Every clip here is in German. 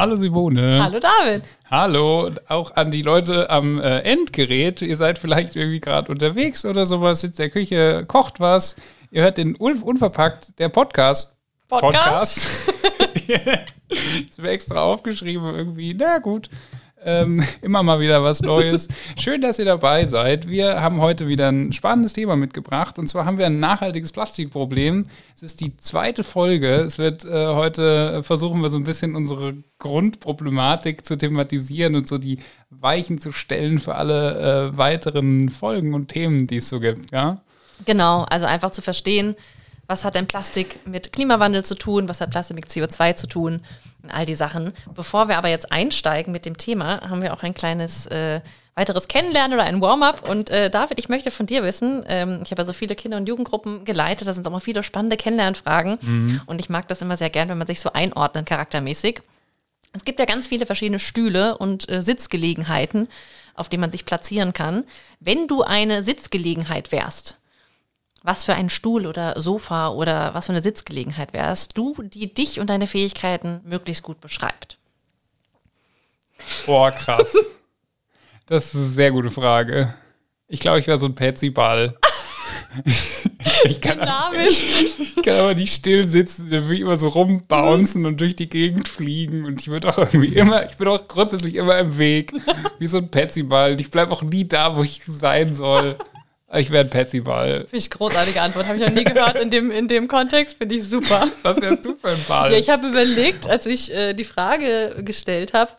Hallo Simone. Hallo David. Hallo, auch an die Leute am äh, Endgerät. Ihr seid vielleicht irgendwie gerade unterwegs oder sowas, sitzt in der Küche, kocht was. Ihr hört den Ulf Unverpackt, der Podcast. Podcast? ich habe extra aufgeschrieben irgendwie. Na gut. Ähm, immer mal wieder was Neues. Schön, dass ihr dabei seid. Wir haben heute wieder ein spannendes Thema mitgebracht. Und zwar haben wir ein nachhaltiges Plastikproblem. Es ist die zweite Folge. Es wird äh, heute versuchen wir so ein bisschen unsere Grundproblematik zu thematisieren und so die Weichen zu stellen für alle äh, weiteren Folgen und Themen, die es so gibt. Ja. Genau, also einfach zu verstehen, was hat denn Plastik mit Klimawandel zu tun, was hat Plastik mit CO2 zu tun, all die Sachen. Bevor wir aber jetzt einsteigen mit dem Thema, haben wir auch ein kleines äh, weiteres Kennenlernen oder ein Warm-up. Und äh, David, ich möchte von dir wissen, ähm, ich habe ja so viele Kinder- und Jugendgruppen geleitet, da sind auch mal viele spannende Kennenlernfragen. Mhm. Und ich mag das immer sehr gern, wenn man sich so einordnet, charaktermäßig. Es gibt ja ganz viele verschiedene Stühle und äh, Sitzgelegenheiten, auf denen man sich platzieren kann. Wenn du eine Sitzgelegenheit wärst, was für ein Stuhl oder Sofa oder was für eine Sitzgelegenheit wärst du, die dich und deine Fähigkeiten möglichst gut beschreibt? Boah, krass. Das ist eine sehr gute Frage. Ich glaube, ich wäre so ein Petsy-Ball. ich, kann, Dynamisch. ich kann aber nicht still sitzen, dann würde ich immer so rumbouncen und durch die Gegend fliegen und ich würde auch irgendwie immer, ich bin auch grundsätzlich immer im Weg, wie so ein Petsy-Ball. Ich bleibe auch nie da, wo ich sein soll. Ich wäre ein Patsy-Ball. Finde ich großartige Antwort. Habe ich noch nie gehört in dem, in dem Kontext. Finde ich super. Was wärst du für ein Ball? Ja, ich habe überlegt, als ich äh, die Frage gestellt habe,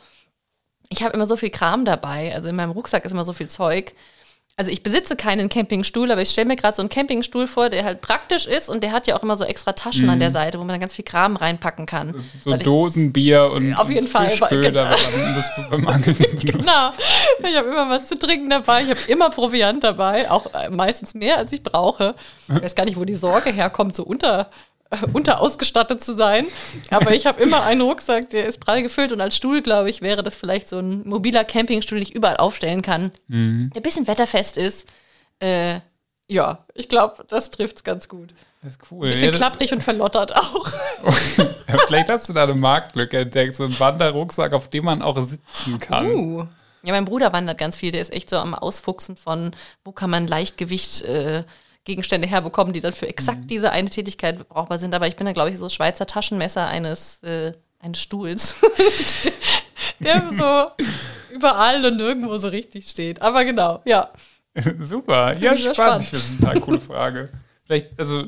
ich habe immer so viel Kram dabei. Also in meinem Rucksack ist immer so viel Zeug also ich besitze keinen Campingstuhl, aber ich stelle mir gerade so einen Campingstuhl vor, der halt praktisch ist und der hat ja auch immer so extra Taschen mm. an der mhm. Seite, wo man dann ganz viel Kram reinpacken kann. So Dosen, Bier und auf jeden Fall Fischköder, genau. das beim Angeln Genau. Ich habe immer was zu trinken dabei, ich habe immer Proviant dabei, auch äh, meistens mehr als ich brauche. Ich weiß gar nicht, wo die Sorge herkommt, so unter unterausgestattet zu sein. Aber ich habe immer einen Rucksack, der ist prall gefüllt und als Stuhl, glaube ich, wäre das vielleicht so ein mobiler Campingstuhl, den ich überall aufstellen kann, mhm. der ein bisschen wetterfest ist. Äh, ja, ich glaube, das trifft es ganz gut. Das ist cool. Ein bisschen ja, klapprig und verlottert auch. ja, vielleicht hast du da eine Marktlücke entdeckt, so ein Wanderrucksack, auf dem man auch sitzen kann. Uh. Ja, mein Bruder wandert ganz viel, der ist echt so am Ausfuchsen von, wo kann man Leichtgewicht äh, Gegenstände herbekommen, die dann für exakt mhm. diese eine Tätigkeit brauchbar sind. Aber ich bin da, glaube ich, so Schweizer Taschenmesser eines, äh, eines Stuhls, der, der so überall und nirgendwo so richtig steht. Aber genau, ja. Super, ja, spannend. spannend. Finde es eine total coole Frage. Vielleicht, also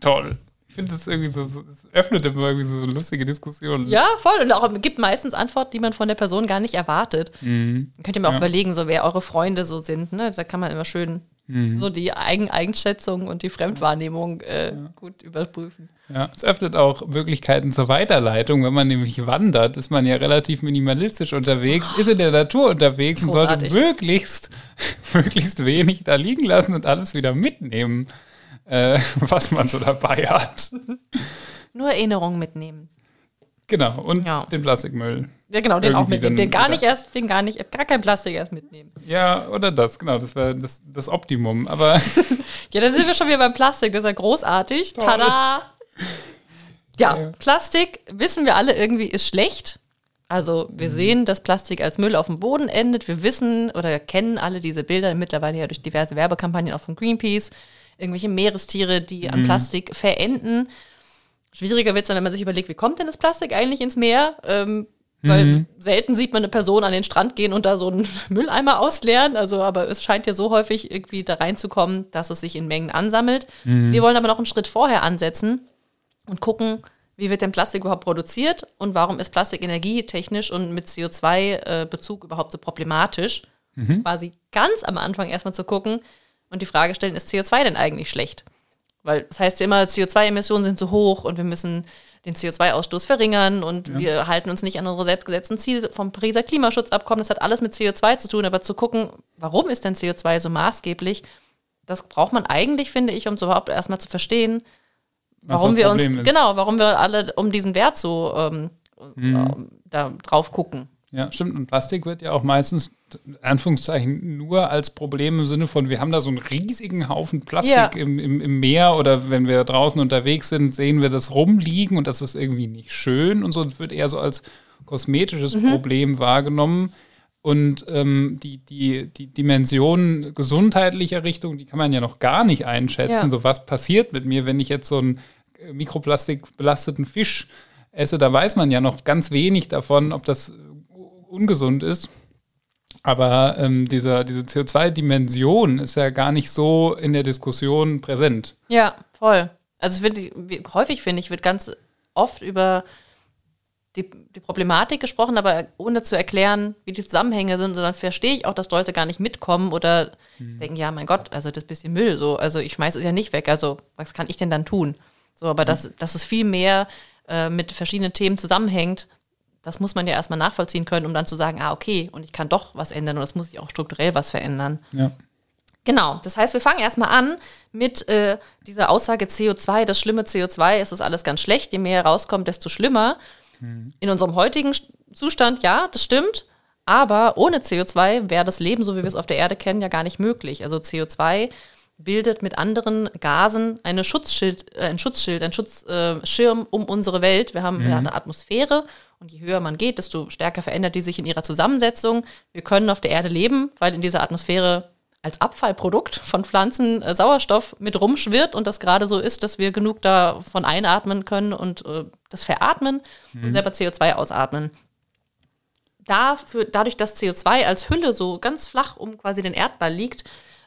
toll. Ich finde es irgendwie so, so, es öffnet immer irgendwie so lustige Diskussionen. Ja, voll. Und auch gibt meistens Antworten, die man von der Person gar nicht erwartet. Mhm. Könnt ihr mir auch ja. überlegen, so wer eure Freunde so sind. Ne? Da kann man immer schön Mhm. So die Eigeneinschätzung und die Fremdwahrnehmung äh, ja. gut überprüfen. Ja, es öffnet auch Möglichkeiten zur Weiterleitung. Wenn man nämlich wandert, ist man ja relativ minimalistisch unterwegs, oh. ist in der Natur unterwegs Großartig. und sollte möglichst, möglichst wenig da liegen lassen und alles wieder mitnehmen, äh, was man so dabei hat. Nur Erinnerungen mitnehmen. Genau, und ja. den Plastikmüll. Ja, genau, den auch mitnehmen. Den gar nicht erst, den gar nicht, gar kein Plastik erst mitnehmen. Ja, oder das, genau, das wäre das, das Optimum. Aber. ja, dann sind wir schon wieder beim Plastik, das ist ja großartig. Toll. Tada! Ja, Plastik, wissen wir alle irgendwie, ist schlecht. Also wir mhm. sehen, dass Plastik als Müll auf dem Boden endet. Wir wissen oder kennen alle diese Bilder mittlerweile ja durch diverse Werbekampagnen auch von Greenpeace. Irgendwelche Meerestiere, die mhm. an Plastik verenden. Schwieriger wird es dann, wenn man sich überlegt, wie kommt denn das Plastik eigentlich ins Meer? Ähm, weil mhm. selten sieht man eine Person an den Strand gehen und da so einen Mülleimer ausleeren. Also, aber es scheint ja so häufig irgendwie da reinzukommen, dass es sich in Mengen ansammelt. Mhm. Wir wollen aber noch einen Schritt vorher ansetzen und gucken, wie wird denn Plastik überhaupt produziert und warum ist Plastik energietechnisch und mit CO2-Bezug äh, überhaupt so problematisch? Mhm. Quasi ganz am Anfang erstmal zu gucken und die Frage stellen, ist CO2 denn eigentlich schlecht? Weil das heißt ja immer, CO2-Emissionen sind zu hoch und wir müssen den CO2-Ausstoß verringern und ja. wir halten uns nicht an unsere selbstgesetzten Ziele vom Pariser Klimaschutzabkommen. Das hat alles mit CO2 zu tun, aber zu gucken, warum ist denn CO2 so maßgeblich, das braucht man eigentlich, finde ich, um es überhaupt erstmal zu verstehen, warum wir uns, ist. genau, warum wir alle um diesen Wert so ähm, mhm. da drauf gucken. Ja, stimmt. Und Plastik wird ja auch meistens, Anführungszeichen, nur als Problem im Sinne von, wir haben da so einen riesigen Haufen Plastik Ja. im, im, im Meer oder wenn wir draußen unterwegs sind, sehen wir das rumliegen und das ist irgendwie nicht schön und so. Das wird eher so als kosmetisches Mhm. Problem wahrgenommen. Und ähm, die, die, die Dimension gesundheitlicher Richtung, die kann man ja noch gar nicht einschätzen. Ja. So, was passiert mit mir, wenn ich jetzt so einen äh, mikroplastikbelasteten Fisch esse? Da weiß man ja noch ganz wenig davon, ob das ungesund ist. Aber ähm, dieser, diese CO2-Dimension ist ja gar nicht so in der Diskussion präsent. Ja, voll. Also ich finde, wie- häufig finde ich, wird ganz oft über die, die Problematik gesprochen, aber ohne zu erklären, wie die Zusammenhänge sind, sondern verstehe ich auch, dass Leute gar nicht mitkommen oder sie denken, ja, mein Gott, also das bisschen Müll, so, also ich schmeiße es ja nicht weg, also was kann ich denn dann tun? So, aber dass, dass es viel mehr äh, mit verschiedenen Themen zusammenhängt, das muss man ja erstmal nachvollziehen können, um dann zu sagen, ah, okay, und ich kann doch was ändern und das muss ich auch strukturell was verändern. Ja. Genau, das heißt, wir fangen erstmal an mit äh, dieser Aussage CO2, das schlimme CO2, es ist alles ganz schlecht, je mehr rauskommt, desto schlimmer. In unserem heutigen Zustand, ja, das stimmt, aber ohne CO2 wäre das Leben, so wie wir es auf der Erde kennen, ja gar nicht möglich. Also CO2 bildet mit anderen Gasen eine Schutzschild, äh, ein Schutzschild, ein Schutzschirm äh, um unsere Welt. Wir haben ja eine Atmosphäre und je höher man geht, desto stärker verändert die sich in ihrer Zusammensetzung. Wir können auf der Erde leben, weil in dieser Atmosphäre als Abfallprodukt von Pflanzen äh, Sauerstoff mit rumschwirrt und das gerade so ist, dass wir genug davon einatmen können und äh, das veratmen und selber CO2 ausatmen. Dafür, dadurch, dass CO2 als Hülle so ganz flach um quasi den Erdball liegt,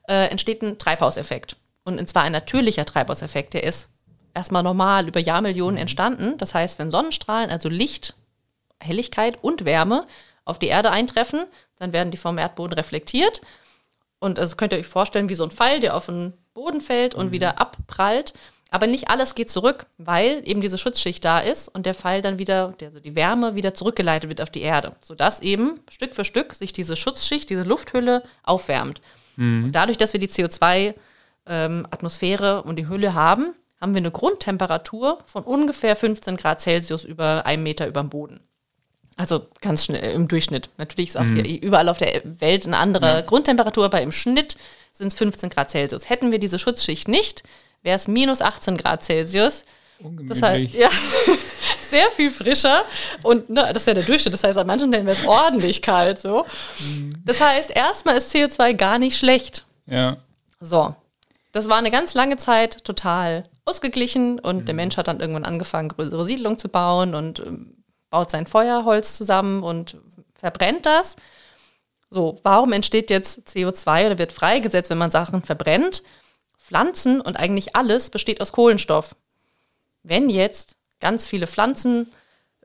äh, entsteht ein Treibhauseffekt. Und zwar ein natürlicher Treibhauseffekt, der ist erstmal normal über Jahrmillionen entstanden. Das heißt, wenn Sonnenstrahlen, also Licht, Helligkeit und Wärme auf die Erde eintreffen, dann werden die vom Erdboden reflektiert. Und also könnt ihr euch vorstellen, wie so ein Pfeil, der auf den Boden fällt und wieder abprallt. Aber nicht alles geht zurück, weil eben diese Schutzschicht da ist und der Pfeil dann wieder, der, also die Wärme wieder zurückgeleitet wird auf die Erde, sodass eben Stück für Stück sich diese Schutzschicht, diese Lufthülle aufwärmt. Und dadurch, dass wir die CO2-Atmosphäre und die Hülle haben, haben wir eine Grundtemperatur von ungefähr 15 Grad Celsius über einem Meter über dem Boden. Also ganz schnell im Durchschnitt. Natürlich ist auf die, überall auf der Welt eine andere Grundtemperatur, aber im Schnitt sind es 15 Grad Celsius. Hätten wir diese Schutzschicht nicht, wäre es minus 18 Grad Celsius. Das heißt, Ungemütlich. ja, sehr viel frischer. Und ne, das ist ja der Durchschnitt. Das heißt, an manchen Stellen wäre es ordentlich kalt. So. Das heißt, erstmal ist CO2 gar nicht schlecht. ja. So. Das war eine ganz lange Zeit total ausgeglichen und der Mensch hat dann irgendwann angefangen, größere Siedlungen zu bauen und ähm, baut sein Feuerholz zusammen und verbrennt das. So, warum entsteht jetzt CO2 oder wird freigesetzt, wenn man Sachen verbrennt? Pflanzen und eigentlich alles besteht aus Kohlenstoff. Wenn jetzt ganz viele Pflanzen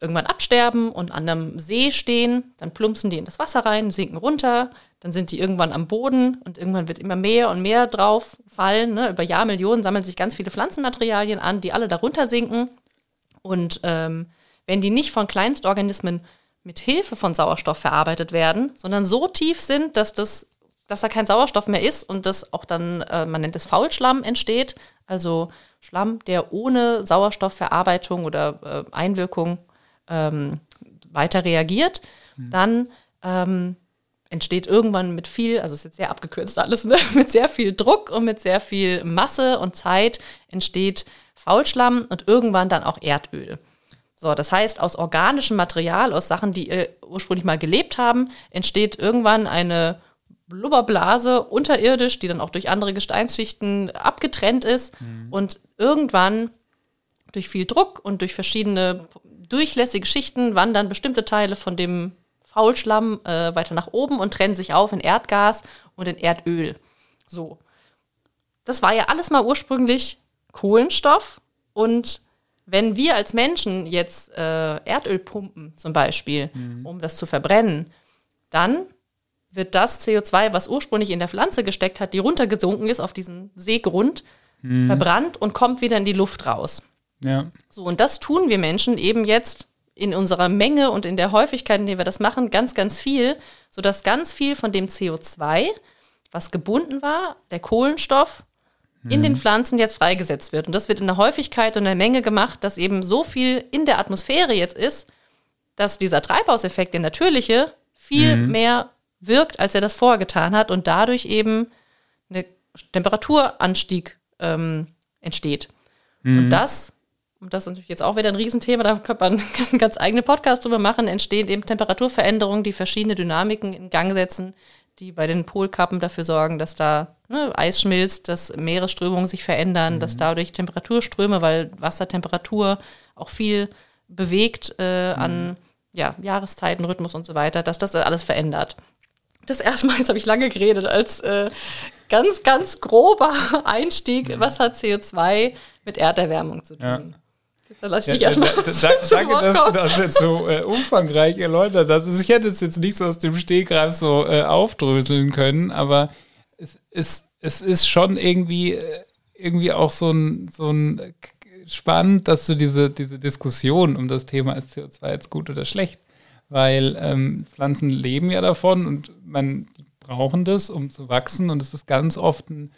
irgendwann absterben und an einem See stehen, dann plumpsen die in das Wasser rein, sinken runter, dann sind die irgendwann am Boden und irgendwann wird immer mehr und mehr drauf fallen. Ne? Über Jahrmillionen sammeln sich ganz viele Pflanzenmaterialien an, die alle darunter sinken. Und ähm, wenn die nicht von Kleinstorganismen mit Hilfe von Sauerstoff verarbeitet werden, sondern so tief sind, dass das dass da kein Sauerstoff mehr ist und das auch dann, äh, man nennt es Faulschlamm, entsteht. Also Schlamm, der ohne Sauerstoffverarbeitung oder äh, Einwirkung ähm, weiter reagiert. Dann ähm, entsteht irgendwann mit viel, also ist jetzt sehr abgekürzt alles, ne? mit sehr viel Druck und mit sehr viel Masse und Zeit entsteht Faulschlamm und irgendwann dann auch Erdöl. So, das heißt, aus organischem Material, aus Sachen, die äh, ursprünglich mal gelebt haben, entsteht irgendwann eine Blubberblase unterirdisch, die dann auch durch andere Gesteinsschichten abgetrennt ist. Und irgendwann durch viel Druck und durch verschiedene durchlässige Schichten wandern bestimmte Teile von dem Faulschlamm äh, weiter nach oben und trennen sich auf in Erdgas und in Erdöl. So. Das war ja alles mal ursprünglich Kohlenstoff. Und wenn wir als Menschen jetzt äh, Erdöl pumpen, zum Beispiel, um das zu verbrennen, dann wird das CO2, was ursprünglich in der Pflanze gesteckt hat, die runtergesunken ist auf diesen Seegrund, verbrannt und kommt wieder in die Luft raus. Ja. So, und das tun wir Menschen eben jetzt in unserer Menge und in der Häufigkeit, in der wir das machen, ganz, ganz viel, sodass ganz viel von dem CO2, was gebunden war, der Kohlenstoff, in den Pflanzen jetzt freigesetzt wird. Und das wird in der Häufigkeit und der Menge gemacht, dass eben so viel in der Atmosphäre jetzt ist, dass dieser Treibhauseffekt, der natürliche, viel mhm. mehr wirkt, als er das vorher getan hat und dadurch eben eine Temperaturanstieg ähm, entsteht. Mhm. Und das, und das ist natürlich jetzt auch wieder ein Riesenthema, da könnte man einen ganz eigenen Podcast drüber machen, entstehen eben Temperaturveränderungen, die verschiedene Dynamiken in Gang setzen, die bei den Polkappen dafür sorgen, dass da ne, Eis schmilzt, dass Meeresströmungen sich verändern, mhm. dass dadurch Temperaturströme, weil Wassertemperatur auch viel bewegt äh, mhm. an ja, Jahreszeiten, Rhythmus und so weiter, dass das alles verändert. Das erste Mal, jetzt habe ich lange geredet, als äh, ganz, ganz grober Einstieg, mhm. was hat CO2 mit Erderwärmung zu tun? Ja. Da lass ich ja, dich erstmal. Da, da, danke, dass du das jetzt so äh, umfangreich erläutert hast. Also ich hätte es jetzt nicht so aus dem Stegreif so äh, aufdröseln können, aber es, es, es ist schon irgendwie, äh, irgendwie auch so ein, so ein spannend, dass du diese, diese Diskussion um das Thema ist CO2 jetzt gut oder schlecht, weil ähm, Pflanzen leben ja davon und man die brauchen das, um zu wachsen und es ist ganz oft ein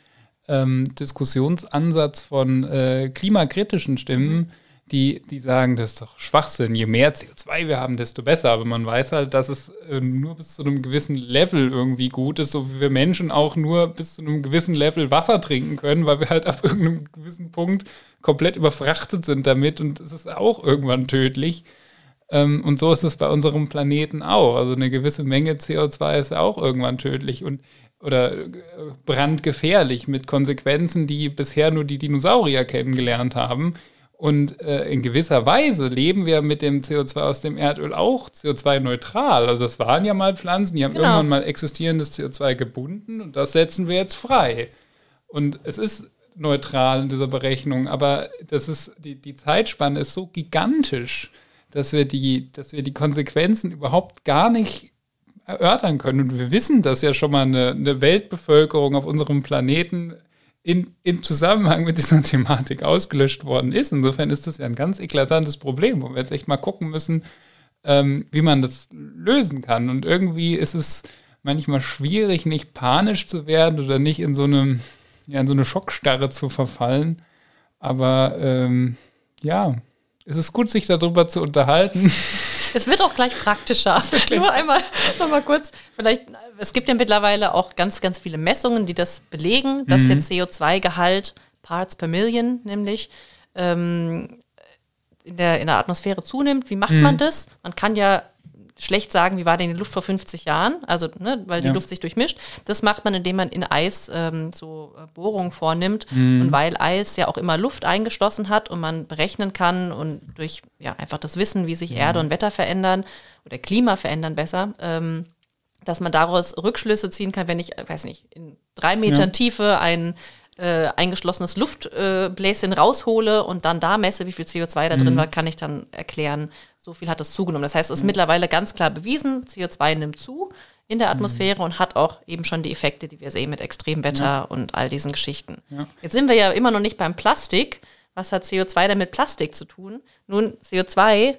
ähm, Diskussionsansatz von äh, klimakritischen Stimmen, die, die sagen, das ist doch Schwachsinn. Je mehr CO2 wir haben, desto besser. Aber man weiß halt, dass es äh, nur bis zu einem gewissen Level irgendwie gut ist, so wie wir Menschen auch nur bis zu einem gewissen Level Wasser trinken können, weil wir halt ab irgendeinem gewissen Punkt komplett überfrachtet sind damit und es ist auch irgendwann tödlich. Ähm, und so ist es bei unserem Planeten auch. Also eine gewisse Menge CO2 ist auch irgendwann tödlich und oder äh, brandgefährlich mit Konsequenzen, die bisher nur die Dinosaurier kennengelernt haben. Und äh, in gewisser Weise leben wir mit dem CO2 aus dem Erdöl auch CO2-neutral. Also das waren ja mal Pflanzen, die haben genau. irgendwann mal existierendes CO2 gebunden und das setzen wir jetzt frei. Und es ist neutral in dieser Berechnung, aber das ist, die, die Zeitspanne ist so gigantisch, dass wir die, dass wir die Konsequenzen überhaupt gar nicht erörtern können. Und wir wissen, dass ja schon mal eine, eine Weltbevölkerung auf unserem Planeten in, in Zusammenhang mit dieser Thematik ausgelöscht worden ist. Insofern ist das ja ein ganz eklatantes Problem, wo wir jetzt echt mal gucken müssen, ähm, wie man das lösen kann. Und irgendwie ist es manchmal schwierig, nicht panisch zu werden oder nicht in so eine, ja, in so eine Schockstarre zu verfallen. Aber ähm, ja, es ist gut, sich darüber zu unterhalten. Es wird auch gleich praktischer. Nur einmal noch mal kurz, vielleicht, es gibt ja mittlerweile auch ganz, ganz viele Messungen, die das belegen, dass mhm. der CO2-Gehalt Parts per Million nämlich ähm, in, der, in der Atmosphäre zunimmt. Wie macht mhm. man das? Man kann ja schlecht sagen, wie war denn die Luft vor 50 Jahren, also ne, weil die ja. Luft sich durchmischt. Das macht man, indem man in Eis ähm, so äh, Bohrungen vornimmt mhm. und weil Eis ja auch immer Luft eingeschlossen hat und man berechnen kann und durch ja einfach das Wissen, wie sich ja. Erde und Wetter verändern oder Klima verändern besser, ähm, dass man daraus Rückschlüsse ziehen kann, wenn ich, äh, weiß nicht, in drei Metern ja. Tiefe ein äh, eingeschlossenes Luftbläschen äh, raushole und dann da messe, wie viel CO2 da drin mhm. war, kann ich dann erklären, so viel hat es zugenommen. Das heißt, es ist mhm. mittlerweile ganz klar bewiesen, CO2 nimmt zu in der Atmosphäre mhm. und hat auch eben schon die Effekte, die wir sehen mit Extremwetter ja. und all diesen Geschichten. Ja. Jetzt sind wir ja immer noch nicht beim Plastik. Was hat CO2 denn mit Plastik zu tun? Nun, CO2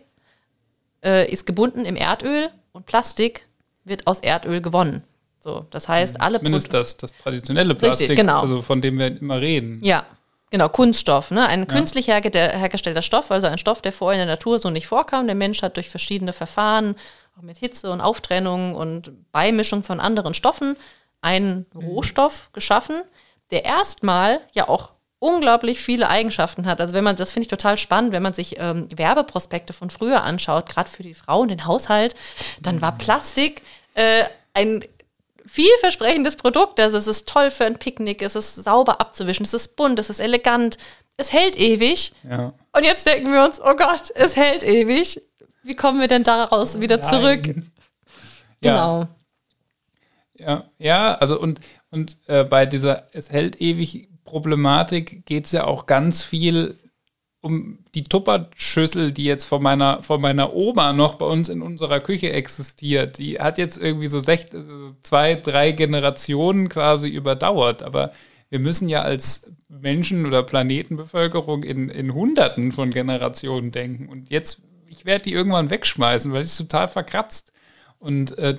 äh, ist gebunden im Erdöl und Plastik wird aus Erdöl gewonnen. So, das heißt, mhm. alle Zumindest das, das traditionelle Plastik, Richtig, genau. also von dem wir immer reden. Ja, Genau, Kunststoff, ne? ein ja. künstlich hergestellter Stoff, also ein Stoff, der vorher in der Natur so nicht vorkam. Der Mensch hat durch verschiedene Verfahren, auch mit Hitze und Auftrennung und Beimischung von anderen Stoffen, einen mhm. Rohstoff geschaffen, der erstmal ja auch unglaublich viele Eigenschaften hat. Also wenn man, das finde ich total spannend, wenn man sich ähm, Werbeprospekte von früher anschaut, gerade für die Frauen, den Haushalt, dann war mhm. Plastik äh, ein vielversprechendes Produkt. Also es ist toll für ein Picknick, es ist sauber abzuwischen, es ist bunt, es ist elegant, es hält ewig. Ja. Und jetzt denken wir uns, oh Gott, es hält ewig. Wie kommen wir denn daraus wieder Nein. zurück? Genau. Ja, ja, also und, und äh, bei dieser Es hält ewig Problematik geht es ja auch ganz viel um die Tupperschüssel, die jetzt von meiner, von meiner Oma noch bei uns in unserer Küche existiert. Die hat jetzt irgendwie so sech, zwei, drei Generationen quasi überdauert. Aber wir müssen ja als Menschen oder Planetenbevölkerung in, in Hunderten von Generationen denken. Und jetzt, ich werde die irgendwann wegschmeißen, weil es total verkratzt. Und äh,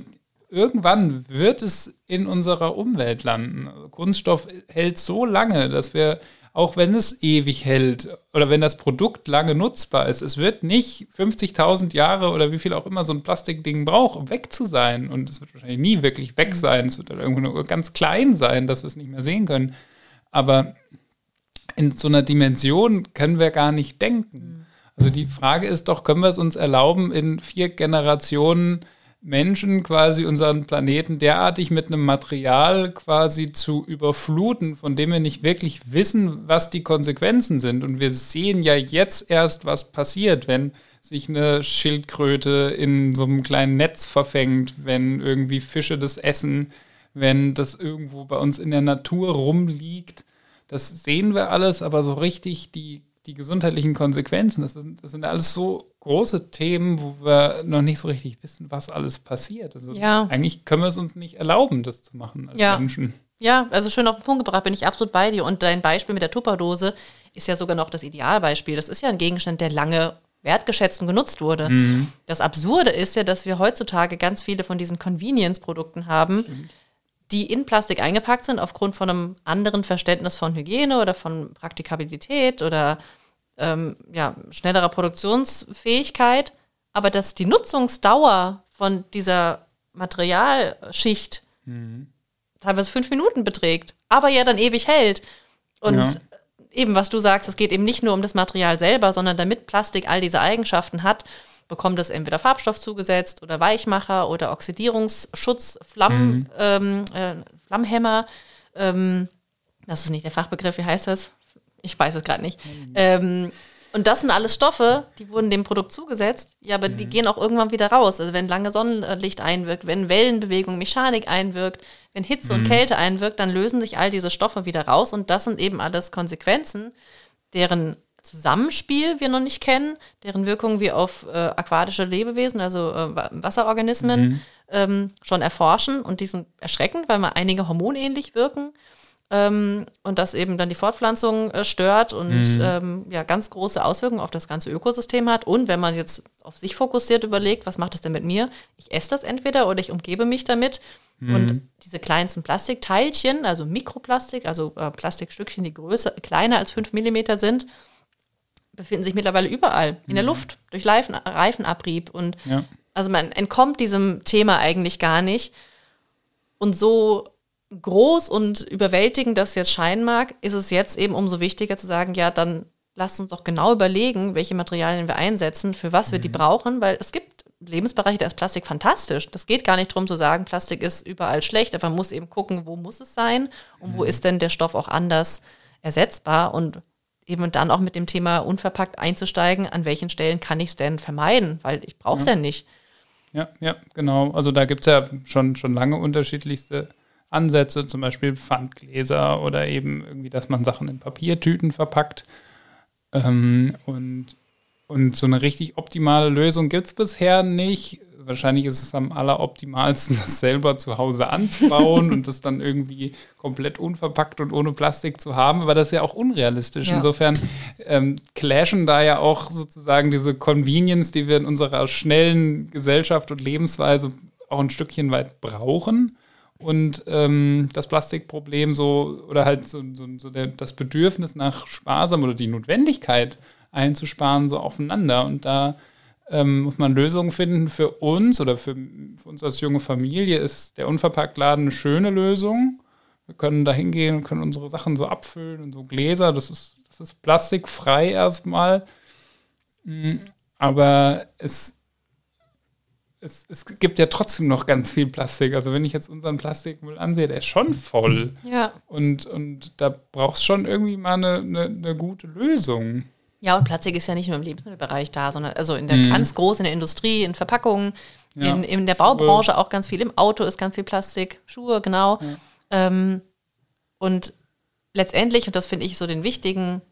irgendwann wird es in unserer Umwelt landen. Also Kunststoff hält so lange, dass wir auch wenn es ewig hält oder wenn das Produkt lange nutzbar ist, es wird nicht 50.000 Jahre oder wie viel auch immer so ein Plastikding braucht, um weg zu sein. Und es wird wahrscheinlich nie wirklich weg sein. Es wird dann irgendwo nur ganz klein sein, dass wir es nicht mehr sehen können. Aber in so einer Dimension können wir gar nicht denken. Also die Frage ist doch, können wir es uns erlauben, in vier Generationen Menschen quasi unseren Planeten derartig mit einem Material quasi zu überfluten, von dem wir nicht wirklich wissen, was die Konsequenzen sind. Und wir sehen ja jetzt erst, was passiert, wenn sich eine Schildkröte in so einem kleinen Netz verfängt, wenn irgendwie Fische das essen, wenn das irgendwo bei uns in der Natur rumliegt. Das sehen wir alles, aber so richtig die die gesundheitlichen Konsequenzen, das sind, das sind alles so große Themen, wo wir noch nicht so richtig wissen, was alles passiert. Also ja. eigentlich können wir es uns nicht erlauben, das zu machen als ja. Menschen. Ja, also schön auf den Punkt gebracht, bin ich absolut bei dir. Und dein Beispiel mit der Tupperdose ist ja sogar noch das Idealbeispiel. Das ist ja ein Gegenstand, der lange wertgeschätzt und genutzt wurde. Mhm. Das Absurde ist ja, dass wir heutzutage ganz viele von diesen Convenience-Produkten haben, Stimmt die in Plastik eingepackt sind, aufgrund von einem anderen Verständnis von Hygiene oder von Praktikabilität oder ähm, ja, schnellerer Produktionsfähigkeit, aber dass die Nutzungsdauer von dieser Materialschicht mhm. teilweise fünf Minuten beträgt, aber ja dann ewig hält. Und ja. eben, was du sagst, es geht eben nicht nur um das Material selber, sondern damit Plastik all diese Eigenschaften hat, bekommt es entweder Farbstoff zugesetzt oder Weichmacher oder Oxidierungsschutz, Flamm, mhm. ähm, äh, Flammhämmer. Ähm, das ist nicht der Fachbegriff, wie heißt das? Ich weiß es gerade nicht. Mhm. Ähm, und das sind alles Stoffe, die wurden dem Produkt zugesetzt, ja, aber mhm. die gehen auch irgendwann wieder raus. Also wenn lange Sonnenlicht einwirkt, wenn Wellenbewegung, Mechanik einwirkt, wenn Hitze und mhm. Kälte einwirkt, dann lösen sich all diese Stoffe wieder raus und das sind eben alles Konsequenzen, deren Zusammenspiel wir noch nicht kennen, deren Wirkung wir auf äh, aquatische Lebewesen, also äh, Wasserorganismen, mhm. ähm, schon erforschen. Und die sind erschreckend, weil mal einige hormonähnlich wirken ähm, und das eben dann die Fortpflanzung äh, stört und mhm. ähm, ja, ganz große Auswirkungen auf das ganze Ökosystem hat. Und wenn man jetzt auf sich fokussiert überlegt, was macht das denn mit mir? Ich esse das entweder oder ich umgebe mich damit. Mhm. Und diese kleinsten Plastikteilchen, also Mikroplastik, also äh, Plastikstückchen, die größer, kleiner als 5 mm sind, befinden sich mittlerweile überall in der mhm. Luft durch Reifen, Reifenabrieb. Und ja. also man entkommt diesem Thema eigentlich gar nicht. Und so groß und überwältigend das jetzt scheinen mag, ist es jetzt eben umso wichtiger zu sagen, ja, dann lasst uns doch genau überlegen, welche Materialien wir einsetzen, für was wir die mhm. brauchen, weil es gibt Lebensbereiche, da ist Plastik fantastisch. Das geht gar nicht darum zu sagen, Plastik ist überall schlecht, aber man muss eben gucken, wo muss es sein und wo mhm. ist denn der Stoff auch anders ersetzbar und eben dann auch mit dem Thema unverpackt einzusteigen, an welchen Stellen kann ich es denn vermeiden, weil ich brauche es ja. ja. nicht. Ja, ja, genau. Also da gibt es ja schon, schon lange unterschiedlichste Ansätze, zum Beispiel Pfandgläser oder eben irgendwie, dass man Sachen in Papiertüten verpackt. Ähm, und, und so eine richtig optimale Lösung gibt es bisher nicht wahrscheinlich ist es am alleroptimalsten, das selber zu Hause anzubauen und das dann irgendwie komplett unverpackt und ohne Plastik zu haben. Aber das ist ja auch unrealistisch. Ja. Insofern ähm, clashen da ja auch sozusagen diese Convenience, die wir in unserer schnellen Gesellschaft und Lebensweise auch ein Stückchen weit brauchen. Und ähm, das Plastikproblem so, oder halt so, so, so der, das Bedürfnis nach Sparsam oder die Notwendigkeit einzusparen, so aufeinander. Und da ähm, muss man Lösungen finden. Für uns oder für, für, uns als junge Familie ist der Unverpacktladen eine schöne Lösung. Wir können da hingehen und können unsere Sachen so abfüllen und so Gläser. Das ist, das ist plastikfrei erstmal. Mm, aber es, es, es gibt ja trotzdem noch ganz viel Plastik. Also wenn ich jetzt unseren Plastikmüll ansehe, der ist schon voll. Ja. Und, und da braucht es schon irgendwie mal eine, eine, eine gute Lösung. Ja, und Plastik ist ja nicht nur im Lebensmittelbereich da, sondern also in der mhm. ganz groß in der Industrie, in Verpackungen, ja. in, in der Baubranche auch ganz viel. Im Auto ist ganz viel Plastik, Schuhe, genau. Ja. Ähm, und letztendlich, und das finde ich so den wichtigen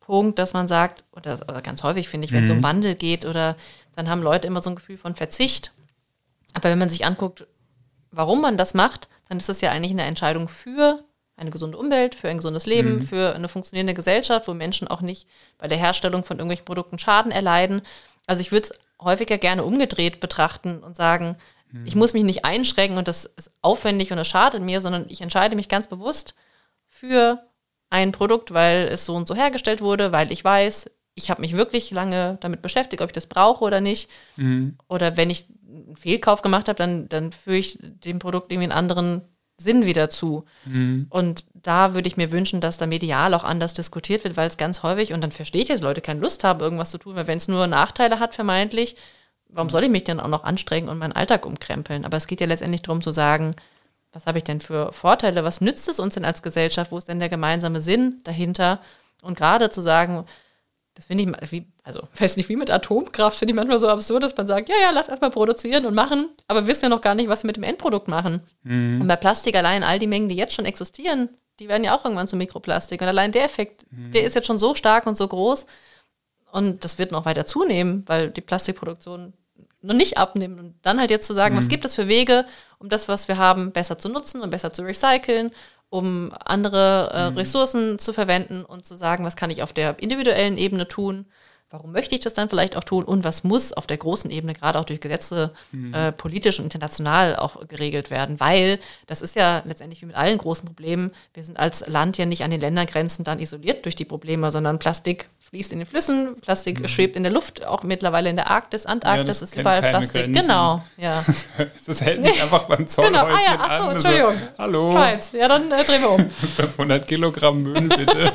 Punkt, dass man sagt, oder, oder ganz häufig finde ich, wenn es mhm. um Wandel geht, oder dann haben Leute immer so ein Gefühl von Verzicht. Aber wenn man sich anguckt, warum man das macht, dann ist es ja eigentlich eine Entscheidung für eine gesunde Umwelt, für ein gesundes Leben, mhm. für eine funktionierende Gesellschaft, wo Menschen auch nicht bei der Herstellung von irgendwelchen Produkten Schaden erleiden. Also ich würde es häufiger gerne umgedreht betrachten und sagen, mhm. ich muss mich nicht einschränken und das ist aufwendig und das schadet mir, sondern ich entscheide mich ganz bewusst für ein Produkt, weil es so und so hergestellt wurde, weil ich weiß, ich habe mich wirklich lange damit beschäftigt, ob ich das brauche oder nicht. Mhm. Oder wenn ich einen Fehlkauf gemacht habe, dann, dann führe ich dem Produkt irgendwie einen anderen Sinn wieder zu. Mhm. Und da würde ich mir wünschen, dass da medial auch anders diskutiert wird, weil es ganz häufig, und dann verstehe ich, dass Leute keine Lust haben, irgendwas zu tun, weil wenn es nur Nachteile hat, vermeintlich, warum soll ich mich denn auch noch anstrengen und meinen Alltag umkrempeln? Aber es geht ja letztendlich darum zu sagen, was habe ich denn für Vorteile, was nützt es uns denn als Gesellschaft, wo ist denn der gemeinsame Sinn dahinter? Und gerade zu sagen, das finde ich, wie, also weiß nicht, wie mit Atomkraft, finde ich manchmal so absurd, dass man sagt, ja, ja, lass erstmal produzieren und machen, aber wir wissen ja noch gar nicht, was wir mit dem Endprodukt machen. Mhm. Und bei Plastik allein, all die Mengen, die jetzt schon existieren, die werden ja auch irgendwann zu Mikroplastik. Und allein der Effekt, mhm. der ist jetzt schon so stark und so groß. Und das wird noch weiter zunehmen, weil die Plastikproduktion noch nicht abnimmt. Und dann halt jetzt zu sagen, mhm. was gibt es für Wege, um das, was wir haben, besser zu nutzen und besser zu recyceln um andere äh, mhm. Ressourcen zu verwenden und zu sagen, was kann ich auf der individuellen Ebene tun, warum möchte ich das dann vielleicht auch tun und was muss auf der großen Ebene, gerade auch durch Gesetze, mhm. äh, politisch und international auch geregelt werden, weil das ist ja letztendlich wie mit allen großen Problemen, wir sind als Land ja nicht an den Ländergrenzen dann isoliert durch die Probleme, sondern Plastik fließt in den Flüssen, Plastik mhm. schwebt in der Luft, auch mittlerweile in der Arktis, Antarktis ja, ist überall Plastik. Grenzen. Genau, ja. Das hält mich einfach beim Zollhäuschen genau. ah, ja. Ach so, Entschuldigung. So, Hallo. Scheiß. Ja, dann äh, drehen wir um. 500 Kilogramm Müll, bitte.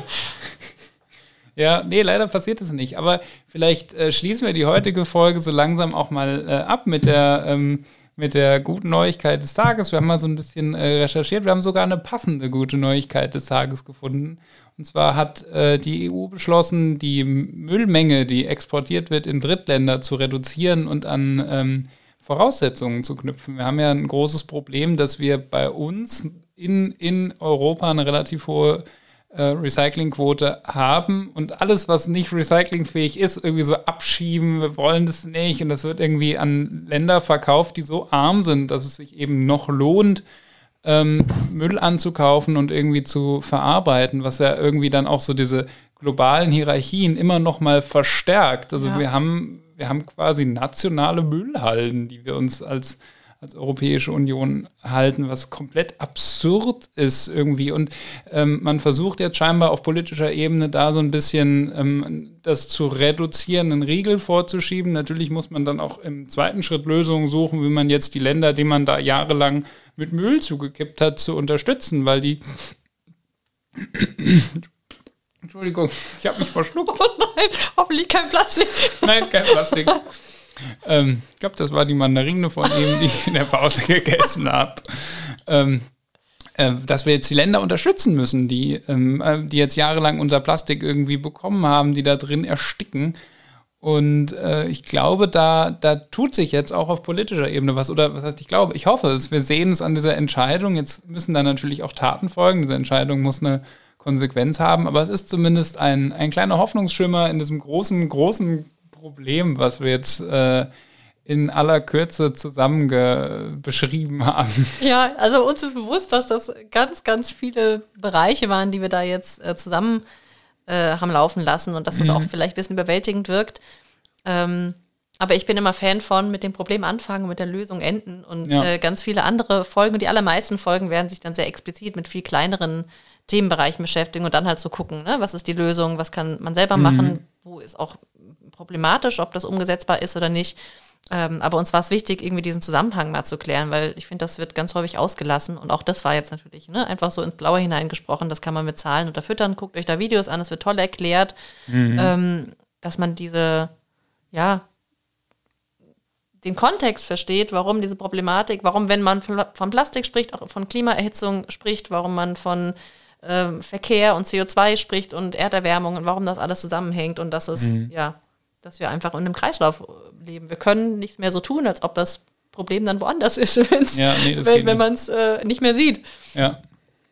Ja, nee, leider passiert es nicht. Aber vielleicht äh, schließen wir die heutige Folge so langsam auch mal äh, ab mit der... Ähm, mit der guten Neuigkeit des Tages. Wir haben mal so ein bisschen äh, recherchiert. Wir haben sogar eine passende gute Neuigkeit des Tages gefunden. Und zwar hat äh, die EU beschlossen, die Müllmenge, die exportiert wird in Drittländer, zu reduzieren und an ähm, Voraussetzungen zu knüpfen. Wir haben ja ein großes Problem, dass wir bei uns in, in Europa eine relativ hohe äh, Recyclingquote haben und alles, was nicht recyclingfähig ist, irgendwie so abschieben, wir wollen das nicht und das wird irgendwie an Länder verkauft, die so arm sind, dass es sich eben noch lohnt, ähm, Müll anzukaufen und irgendwie zu verarbeiten, was ja irgendwie dann auch so diese globalen Hierarchien immer noch mal verstärkt. Also ja. wir haben wir haben quasi nationale Müllhalden, die wir uns als als Europäische Union halten, was komplett absurd ist irgendwie. Und ähm, man versucht jetzt scheinbar auf politischer Ebene da so ein bisschen ähm, das zu reduzieren, einen Riegel vorzuschieben. Natürlich muss man dann auch im zweiten Schritt Lösungen suchen, wie man jetzt die Länder, die man da jahrelang mit Müll zugekippt hat, zu unterstützen, weil die Entschuldigung, ich habe mich verschluckt. Oh nein, hoffentlich kein Plastik. Nein, kein Plastik. Ähm, ich glaube, das war die Mandarine von ihm, die ich in der Pause gegessen habe. Ähm, äh, dass wir jetzt die Länder unterstützen müssen, die, ähm, äh, die jetzt jahrelang unser Plastik irgendwie bekommen haben, die da drin ersticken. Und äh, ich glaube, da, da tut sich jetzt auch auf politischer Ebene was. Oder was heißt, ich glaube, ich hoffe es. Wir sehen es an dieser Entscheidung. Jetzt müssen da natürlich auch Taten folgen. Diese Entscheidung muss eine Konsequenz haben. Aber es ist zumindest ein, ein kleiner Hoffnungsschimmer in diesem großen, großen Problem, was wir jetzt äh, in aller Kürze zusammen beschrieben haben. Ja, also uns ist bewusst, dass das ganz, ganz viele Bereiche waren, die wir da jetzt äh, zusammen äh, haben laufen lassen und dass das mhm. auch vielleicht ein bisschen überwältigend wirkt. Ähm, aber ich bin immer Fan von mit dem Problem anfangen und mit der Lösung enden. Und ja. äh, ganz viele andere Folgen, die allermeisten Folgen werden sich dann sehr explizit mit viel kleineren Themenbereichen beschäftigen und dann halt so gucken, ne, was ist die Lösung, was kann man selber mhm. Wo ist auch problematisch, ob das umgesetzbar ist oder nicht. Ähm, aber uns war es wichtig, irgendwie diesen Zusammenhang mal zu klären, weil ich finde, das wird ganz häufig ausgelassen. Und auch das war jetzt natürlich ne, einfach so ins Blaue hineingesprochen. Das kann man mit Zahlen unterfüttern. Guckt euch da Videos an, es wird toll erklärt, mhm. ähm, dass man diese, ja, den Kontext versteht, warum diese Problematik, warum, wenn man von Plastik spricht, auch von Klimaerhitzung spricht, warum man von ähm, Verkehr und CO2 spricht und Erderwärmung und warum das alles zusammenhängt und dass es, mhm. ja, dass wir einfach in einem Kreislauf leben. Wir können nicht mehr so tun, als ob das Problem dann woanders ist, ja, nee, wenn, wenn man es äh, nicht mehr sieht. Ja.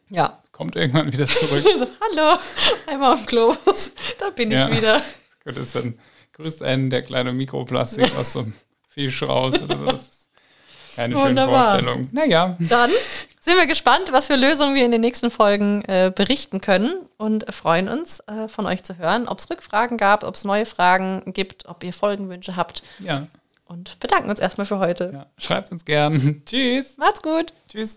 Ja. Kommt irgendwann wieder zurück. so, hallo, einmal am Globus, da bin ja. ich wieder. Gut, ist dann grüßt einen der kleine Mikroplastik aus so einem Fisch raus oder ist keine schöne Vorstellung. Naja. Dann sind wir gespannt, was für Lösungen wir in den nächsten Folgen äh, berichten können und freuen uns, äh, von euch zu hören, ob es Rückfragen gab, ob es neue Fragen gibt, ob ihr Folgenwünsche habt. Ja. Und bedanken uns erstmal für heute. Ja. Schreibt uns gern. Tschüss. Macht's gut. Tschüss.